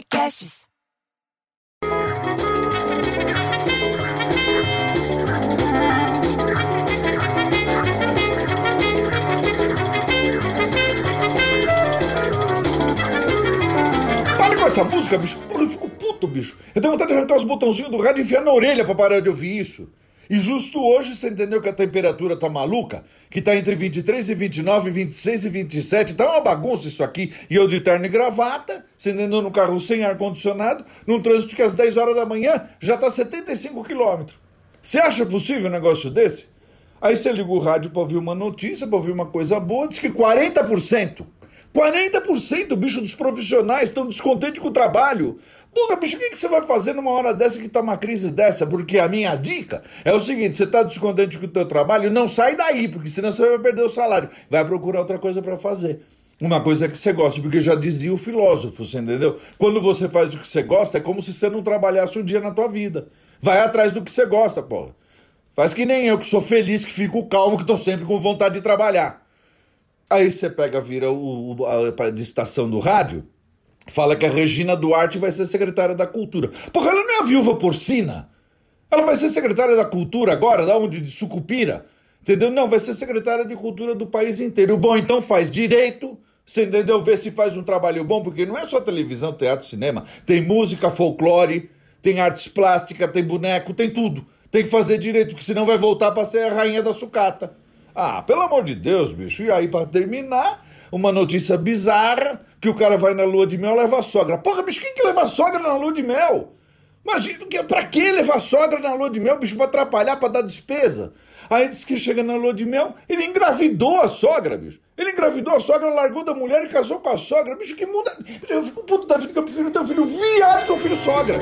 podcasts. Para com essa música, bicho. Eu fico puto, bicho. Eu tenho vontade de arrancar os botãozinhos do rádio e enfiar na orelha pra parar de ouvir isso. E justo hoje você entendeu que a temperatura tá maluca? Que tá entre 23 e 29, 26 e 27. Tá uma bagunça isso aqui. E eu de terno e gravata, você entendeu? No carro sem ar-condicionado, num trânsito que às 10 horas da manhã já tá 75 quilômetros. Você acha possível um negócio desse? Aí você liga o rádio pra ouvir uma notícia, pra ouvir uma coisa boa, diz que 40%. 40% bicho dos profissionais estão descontentes com o trabalho. Porra, bicho, o que, que você vai fazer numa hora dessa que tá uma crise dessa? Porque a minha dica é o seguinte: você tá descontente com o teu trabalho, não sai daí, porque senão você vai perder o salário. Vai procurar outra coisa para fazer. Uma coisa que você gosta, porque já dizia o filósofo, você entendeu? Quando você faz o que você gosta, é como se você não trabalhasse um dia na tua vida. Vai atrás do que você gosta, porra. Faz que nem eu, que sou feliz, que fico calmo, que tô sempre com vontade de trabalhar. Aí você pega, vira o, o- a, de estação do rádio, fala que a Regina Duarte vai ser secretária da Cultura. Porra, ela não é a viúva porcina? Ela vai ser secretária da Cultura agora, da onde? De Sucupira? Entendeu? Não, vai ser secretária de Cultura do país inteiro. Bom, então faz direito, você entendeu? Vê se faz um trabalho bom, porque não é só televisão, teatro, cinema. Tem música, folclore, tem artes plásticas, tem boneco, tem tudo. Tem que fazer direito, porque senão vai voltar pra ser a rainha da sucata. Ah, pelo amor de Deus, bicho. E aí, pra terminar, uma notícia bizarra, que o cara vai na lua de mel e leva a sogra. Porra, bicho, quem que leva a sogra na lua de mel? Imagina, que, pra que levar a sogra na lua de mel, bicho, pra atrapalhar, pra dar despesa? Aí diz que chega na lua de mel, ele engravidou a sogra, bicho. Ele engravidou a sogra, largou da mulher e casou com a sogra. Bicho, que muda. Eu fico puto da vida que eu prefiro um filho viado que um filho sogra.